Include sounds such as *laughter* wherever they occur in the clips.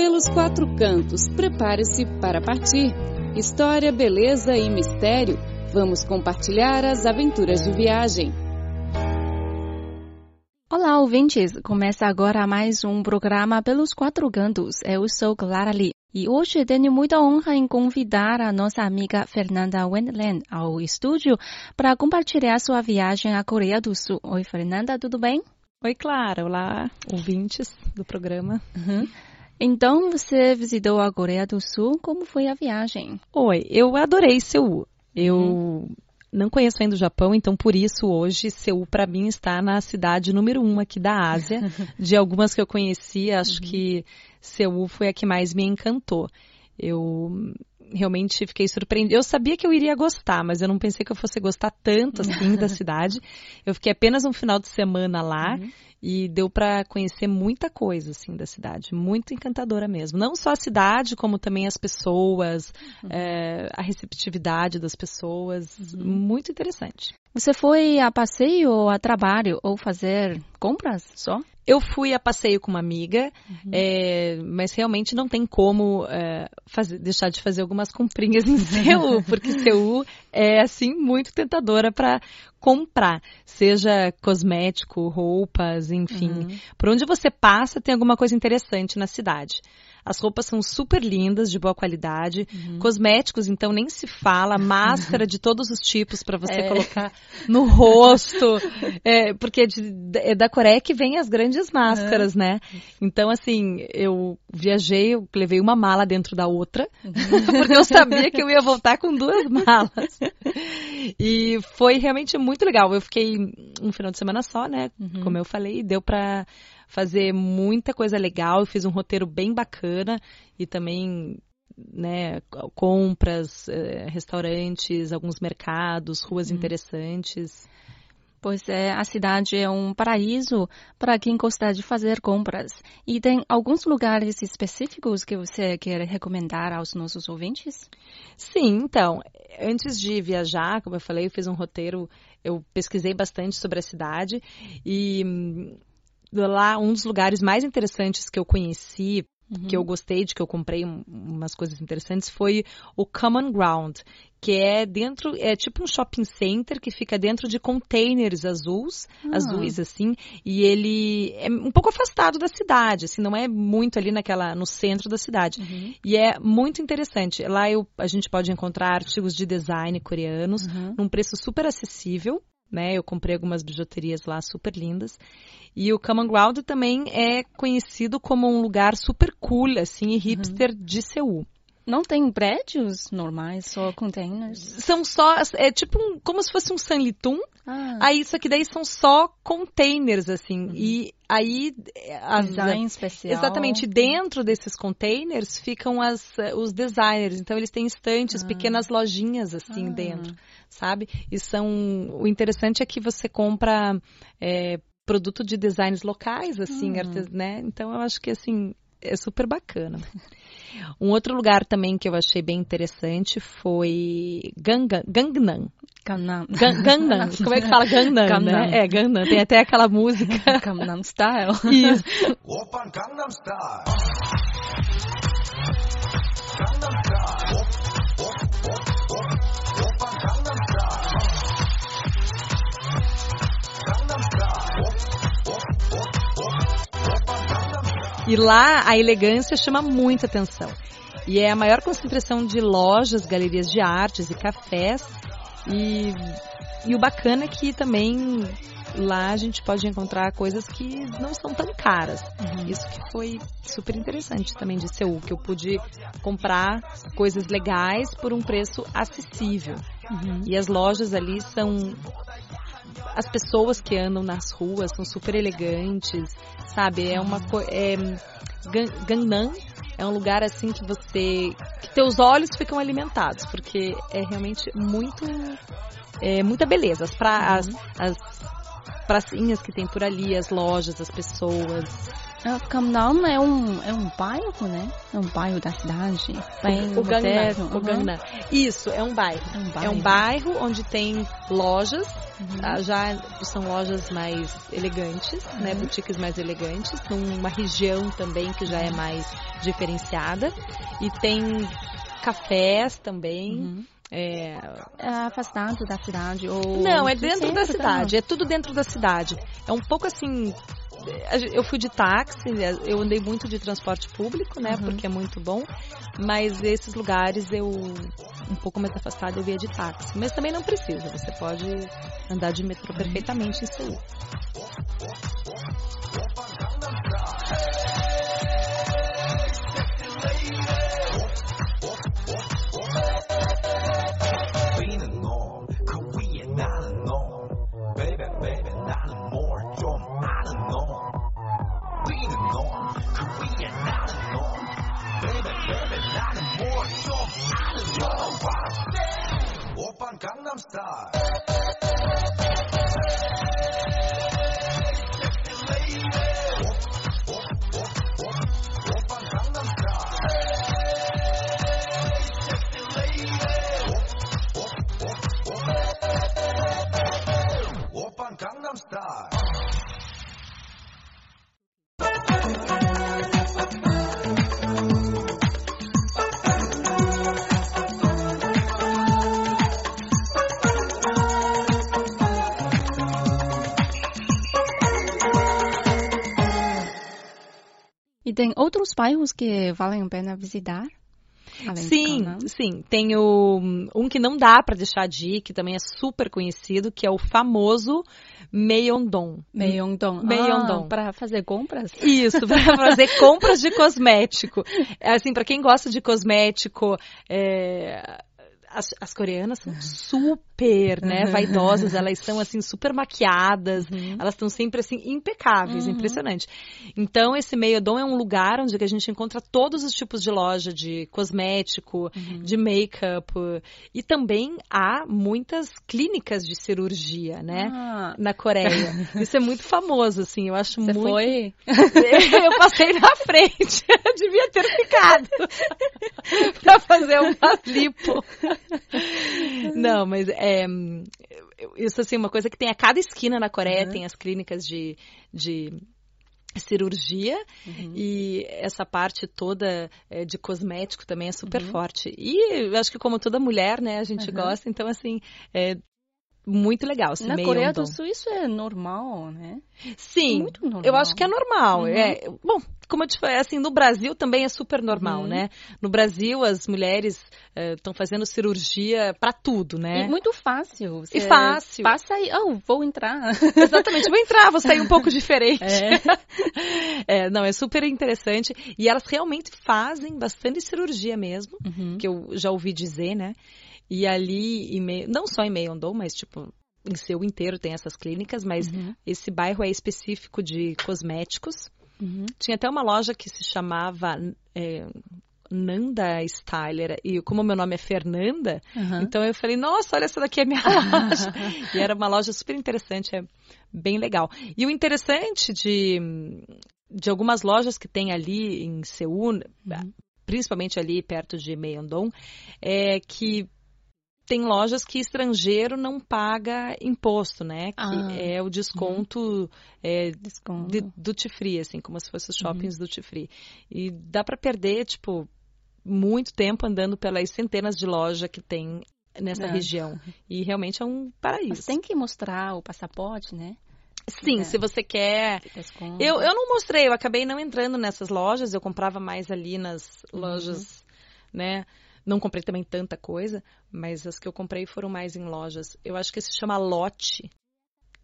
pelos quatro cantos. Prepare-se para partir. História, beleza e mistério. Vamos compartilhar as aventuras de viagem. Olá, ouvintes! Começa agora mais um programa pelos quatro cantos. Eu sou Clara Lee. E hoje tenho muita honra em convidar a nossa amiga Fernanda Wendland ao estúdio para compartilhar sua viagem à Coreia do Sul. Oi, Fernanda, tudo bem? Oi, Clara. Olá, ouvintes do programa. Uhum. Então, você visitou a Coreia do Sul. Como foi a viagem? Oi, eu adorei Seul. Eu uhum. não conheço ainda o Japão, então por isso hoje Seul para mim está na cidade número um aqui da Ásia. *laughs* De algumas que eu conheci, acho uhum. que Seul foi a que mais me encantou. Eu realmente fiquei surpreendida. Eu sabia que eu iria gostar, mas eu não pensei que eu fosse gostar tanto assim da *laughs* cidade. Eu fiquei apenas um final de semana lá. Uhum e deu para conhecer muita coisa assim da cidade, muito encantadora mesmo. Não só a cidade, como também as pessoas, uhum. é, a receptividade das pessoas, uhum. muito interessante. Você foi a passeio ou a trabalho ou fazer compras só? Eu fui a passeio com uma amiga, uhum. é, mas realmente não tem como é, fazer, deixar de fazer algumas comprinhas em Seul, *laughs* porque Seul é assim muito tentadora para comprar, seja cosmético, roupas, enfim. Uhum. Por onde você passa tem alguma coisa interessante na cidade. As roupas são super lindas, de boa qualidade. Uhum. Cosméticos, então, nem se fala. *laughs* Máscara de todos os tipos para você é. colocar no rosto. É, porque é, de, é, da Coreia que vem as grandes máscaras, uhum. né? Então, assim, eu viajei, eu levei uma mala dentro da outra, uhum. *laughs* porque eu sabia que eu ia voltar com duas *laughs* malas. E foi realmente muito legal. Eu fiquei um final de semana só, né? Uhum. Como eu falei, deu para fazer muita coisa legal. Eu fiz um roteiro bem bacana e também né, compras, eh, restaurantes, alguns mercados, ruas uhum. interessantes. Pois é, a cidade é um paraíso para quem gosta de fazer compras. E tem alguns lugares específicos que você quer recomendar aos nossos ouvintes? Sim, então, antes de viajar, como eu falei, eu fiz um roteiro, eu pesquisei bastante sobre a cidade e hum, lá um dos lugares mais interessantes que eu conheci Uhum. que eu gostei de que eu comprei umas coisas interessantes foi o Common Ground, que é dentro, é tipo um shopping center que fica dentro de containers azuis, ah. azuis assim, e ele é um pouco afastado da cidade, assim, não é muito ali naquela no centro da cidade. Uhum. E é muito interessante. Lá eu, a gente pode encontrar artigos de design coreanos uhum. num preço super acessível né? Eu comprei algumas bijuterias lá super lindas. E o Common Ground também é conhecido como um lugar super cool, assim, e hipster uhum. de Seul. Não tem prédios normais, só containers? São só, é tipo um, como se fosse um Sanlitum. Ah. Aí isso aqui daí são só containers, assim. Uhum. E aí... As, Design especial. Exatamente. Dentro desses containers ficam as, os designers. Então eles têm estantes, ah. pequenas lojinhas, assim, ah. dentro sabe? E são. O interessante é que você compra é, produto de designs locais, assim, hum. artes, né? Então eu acho que assim é super bacana. Um outro lugar também que eu achei bem interessante foi Gangnam. Gangnam. Gangnam. Gangnam. *laughs* Como é que fala Gangnam, Gangnam. né? É, Gangnam. Tem até aquela música. *laughs* Gangnam Style. Isso. Opa, Gangnam Style. E lá a elegância chama muita atenção. E é a maior concentração de lojas, galerias de artes e cafés. E, e o bacana é que também lá a gente pode encontrar coisas que não são tão caras. Uhum. Isso que foi super interessante também de Seul, que eu pude comprar coisas legais por um preço acessível. Uhum. E as lojas ali são as pessoas que andam nas ruas são super elegantes, sabe? É uma coisa. É, Gangnam é um lugar assim que você. que teus olhos ficam alimentados, porque é realmente muito. É, muita beleza. As, pra, as, as pracinhas que tem por ali, as lojas, as pessoas. Gangnam é um, é um bairro, né? É um bairro da cidade. Bem o Gangnam. moderno. O Gangnam. Isso, é um bairro. É um bairro. É um bairro onde tem lojas, Uhum. ah, já são lojas mais elegantes, né? Uhum. Boutiques mais elegantes, numa região também que já é mais diferenciada. E tem cafés também. Uhum. É, É afastado da cidade ou Não, é dentro da cidade, é tudo dentro da cidade. É um pouco assim. Eu fui de táxi, eu andei muito de transporte público, né? Uhum. Porque é muito bom. Mas esses lugares eu, um pouco mais afastado, eu via de táxi. Mas também não precisa, você pode andar de metrô perfeitamente em Seul. Battlestar. E tem outros bairros que valem a pena visitar? Além Sim, sim. Tem o, um que não dá pra deixar de ir, que também é super conhecido, que é o famoso Myeongdong. Myeongdong. Myeongdong. Ah, para fazer compras? Isso, para *laughs* fazer compras de cosmético. É Assim, para quem gosta de cosmético, é, as, as coreanas são super, *laughs* né, vaidosas, elas são assim super maquiadas, elas estão sempre assim impecáveis, Uhum. impressionante. Então esse Meiodon é um lugar onde a gente encontra todos os tipos de loja de cosmético, Uhum. de make-up e também há muitas clínicas de cirurgia, né? Ah, Na Coreia. Isso é muito famoso, assim. Eu acho você muito. foi? *laughs* Eu passei na frente. *laughs* Eu devia ter ficado *laughs* pra fazer uma lipo. Não, mas é, isso assim, uma coisa que tem a cada esquina na Coreia, Uhum. tem as clínicas de, de cirurgia Uhum. e essa parte toda é, de cosmético também é super forte. E eu acho que como toda mulher, né, a gente Uhum. gosta, então assim, é muito legal. Na Coreia do. Sul isso é normal, né? Sim, Muito normal. eu acho que é normal. Uhum. É, bom, como eu te falei, assim, no Brasil também é super normal, Uhum. né? No Brasil, as mulheres estão fazendo cirurgia pra tudo, né? E muito fácil. Você E fácil. Passa aí, oh, vou entrar. *laughs* Exatamente, vou entrar, vou sair um pouco *laughs* diferente. É. *laughs* É, não, é super interessante. E elas realmente fazem bastante cirurgia mesmo, Uhum. que eu já ouvi dizer, né? E ali, em não só em Myeongdong, mas tipo, em Seul inteiro tem essas clínicas, mas Uhum. esse bairro é específico de cosméticos. Uhum. Tinha até uma loja que se chamava é, Nanda Styler. E como meu nome é Fernanda, Uhum. então eu falei, nossa, olha essa daqui é minha *laughs* loja. e era uma loja super interessante, é bem legal. E o interessante de, de algumas lojas que tem ali em Seul, principalmente ali perto de Myeongdong, é que tem lojas que estrangeiro não paga imposto, né? Que Ah. é o desconto é, Desconto. de duty free, assim, como se fosse os shoppings duty free. E dá para perder, tipo, muito tempo andando pelas centenas de lojas que tem nessa É. região. E realmente é um paraíso. Mas tem que mostrar o passaporte, né? Sim, É. se você quer. Eu, eu não mostrei, eu acabei não entrando nessas lojas, eu comprava mais ali nas lojas, né? Não comprei também tanta coisa, mas as que eu comprei foram mais em lojas. Eu acho que se chama Lote.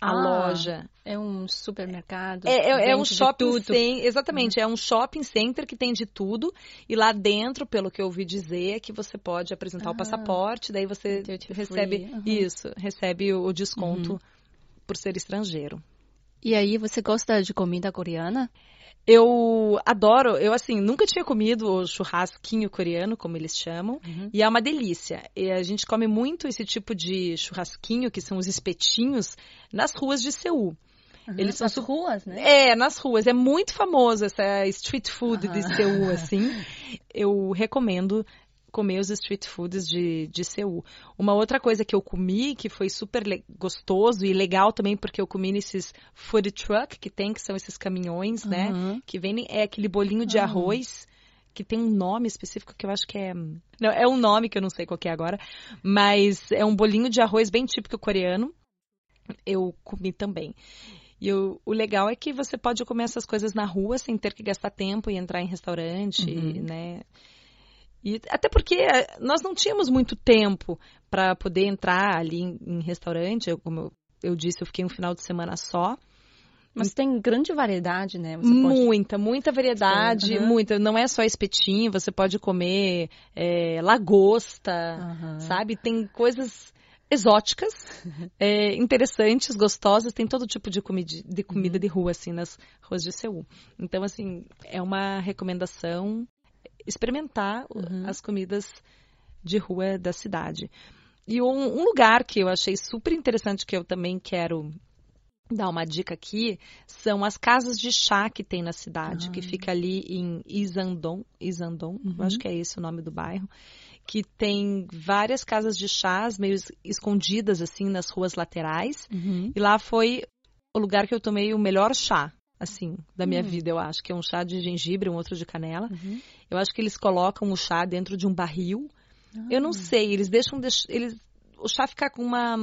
A Ah, loja. É um supermercado. É, é- é um shopping. Uhum. center, exatamente, é um shopping center que tem de tudo e lá dentro, pelo que eu ouvi dizer, é que você pode apresentar Ah. o passaporte, daí você Duty recebe uhum. isso, recebe o, o desconto por ser estrangeiro. E aí, você gosta de comida coreana? Eu adoro, eu assim, nunca tinha comido o churrasquinho coreano, como eles chamam, Uhum. e é uma delícia. E a gente come muito esse tipo de churrasquinho, que são os espetinhos, nas ruas de Seul. Eles são Nas su- ruas, né? É, nas ruas. É muito famoso essa street food de Aham. Seul, assim. *laughs* Eu recomendo comer os street foods de, de Seul. Uma outra coisa que eu comi, que foi super gostoso e legal também, porque eu comi nesses food truck que tem, que são esses caminhões, né? Aham. Que vendem, é aquele bolinho de Ah. arroz, que tem um nome específico que eu acho que é... Não, é um nome que eu não sei qual que é agora, mas é um bolinho de arroz bem típico coreano. Eu comi também. E eu- o legal é que você pode comer essas coisas na rua sem ter que gastar tempo e entrar em restaurante, Uhum. né? E até porque eh, nós não tínhamos muito tempo para poder entrar ali em, em restaurante. Eu, como eu, eu disse, eu fiquei um final de semana só. Mas tem grande variedade, né? Você pode... Muita, muita variedade, Sim, aham. muita. Não é só espetinho, você pode comer eh, lagosta, Aham. sabe? Tem coisas exóticas, é, *laughs* interessantes, gostosas. Tem todo tipo de, comidi- de comida de rua, assim, nas ruas de Seul. Então, assim, é uma recomendação experimentar Uhum. as comidas de rua da cidade. E um, um lugar que eu achei super interessante, que eu também quero dar uma dica aqui, são as casas de chá que tem na cidade, Ah. que fica ali em Isandon, Isandon, eu acho que é esse o nome do bairro, que tem várias casas de chás meio es- escondidas assim nas ruas laterais. Uhum. E lá foi o lugar que eu tomei o melhor chá, assim, da minha Hum. vida, eu acho, que é um chá de gengibre, um outro de canela. Uhum. Eu acho que eles colocam o chá dentro de um barril. Eu Ah. não sei, eles deixam deix- eles o chá fica com uma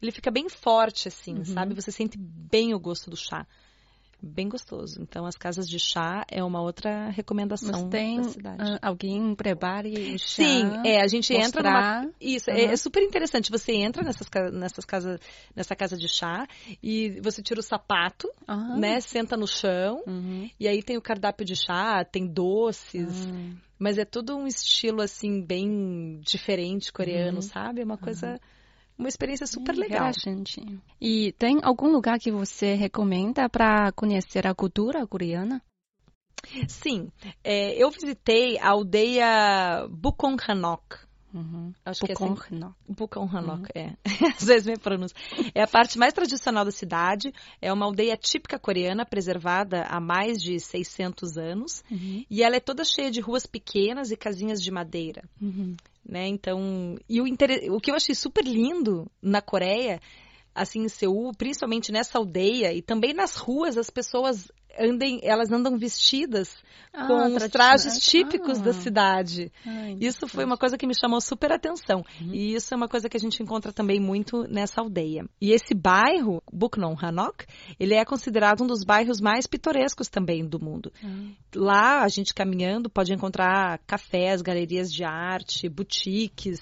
ele fica bem forte assim, Uhum. sabe? Você sente bem o gosto do chá. Bem gostoso. Então as casas de chá é uma outra recomendação Mas tem da cidade. ah, alguém prepare o chá, Sim, é, a gente entra numa mostrar. isso, é, Aham. é super interessante. Você entra nessas, nessas casas, nessa casa de chá e você tira o sapato, Ah. né? Senta no chão Uhum. e aí tem o cardápio de chá, tem doces, Ah. mas é tudo um estilo assim bem diferente coreano, Uhum. sabe? É uma coisa, uma experiência super Hum, legal. Relaxante. E tem algum lugar que você recomenda para conhecer a cultura coreana? Sim, é, eu visitei a aldeia Bukonhanok. Uhum. Acho que é assim. Bukonhanok, é. *laughs* Às vezes me pronúncia. É a parte mais tradicional da cidade. É uma aldeia típica coreana, preservada há mais de 600 anos. Uhum. E ela é toda cheia de ruas pequenas e casinhas de madeira. Uhum. Né? Então, e o, inter... o que eu achei super lindo na Coreia, assim, em Seul, principalmente nessa aldeia e também nas ruas, as pessoas andem, elas andam vestidas Ah, com os trajes típicos Ah. da cidade. Ah, Isso foi uma coisa que me chamou super atenção. Uhum. E isso é uma coisa que a gente encontra também muito nessa aldeia. E esse bairro, Buknon Hanok, ele é considerado um dos bairros mais pitorescos também do mundo. Ah. Lá, a gente caminhando, pode encontrar cafés, galerias de arte, boutiques,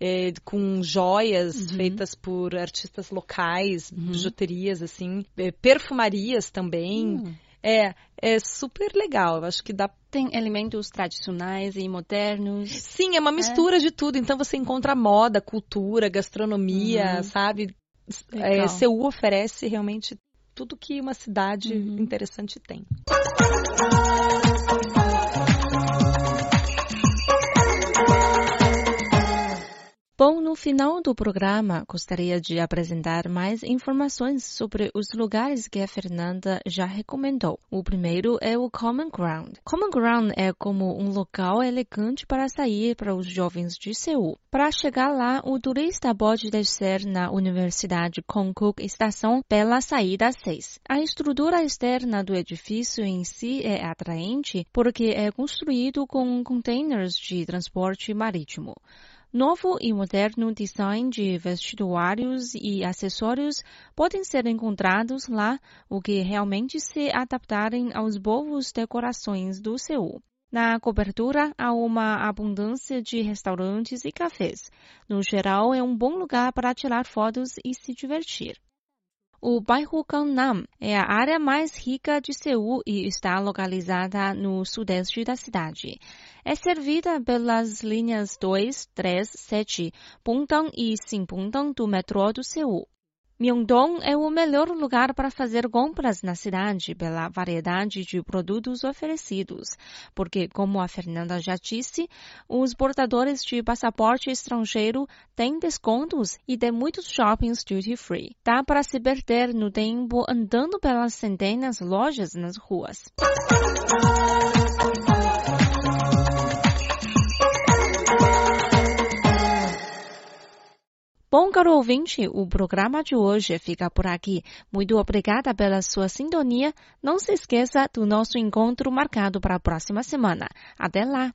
eh, com joias Uhum. feitas por artistas locais, Uhum. bijuterias, assim, eh, perfumarias também. Hum. É, é super legal. Eu acho que dá. Tem elementos tradicionais e modernos. Sim, é uma mistura de tudo. Então você encontra moda, cultura, gastronomia, Uhum. sabe? Legal. É, Seul oferece realmente tudo que uma cidade Uhum. interessante tem. Bom, no final do programa, gostaria de apresentar mais informações sobre os lugares que a Fernanda já recomendou. O primeiro é o Common Ground. Common Ground é como um local elegante para sair para os jovens de Seul. Para chegar lá, o turista pode descer na Universidade Konkuk Estação pela saída 6. A estrutura externa do edifício em si é atraente porque é construído com containers de transporte marítimo. Novo e moderno design de vestuários e acessórios podem ser encontrados lá, o que realmente se adaptarem aos povos decorações do Seul. Na cobertura há uma abundância de restaurantes e cafés. No geral, é um bom lugar para tirar fotos e se divertir. O bairro Gangnam é a área mais rica de Seul e está localizada no sudeste da cidade. É servida pelas linhas 2, 3, 7, Pungdong e Sinpungdong do metrô do Seul. Myeongdong é o melhor lugar para fazer compras na cidade pela variedade de produtos oferecidos, porque, como a Fernanda já disse, os portadores de passaporte estrangeiro têm descontos e tem muitos shoppings duty free. Dá para se perder no tempo andando pelas centenas lojas nas ruas. Bom, caro ouvinte, o programa de hoje fica por aqui. Muito obrigada pela sua sintonia. Não se esqueça do nosso encontro marcado para a próxima semana. Até lá!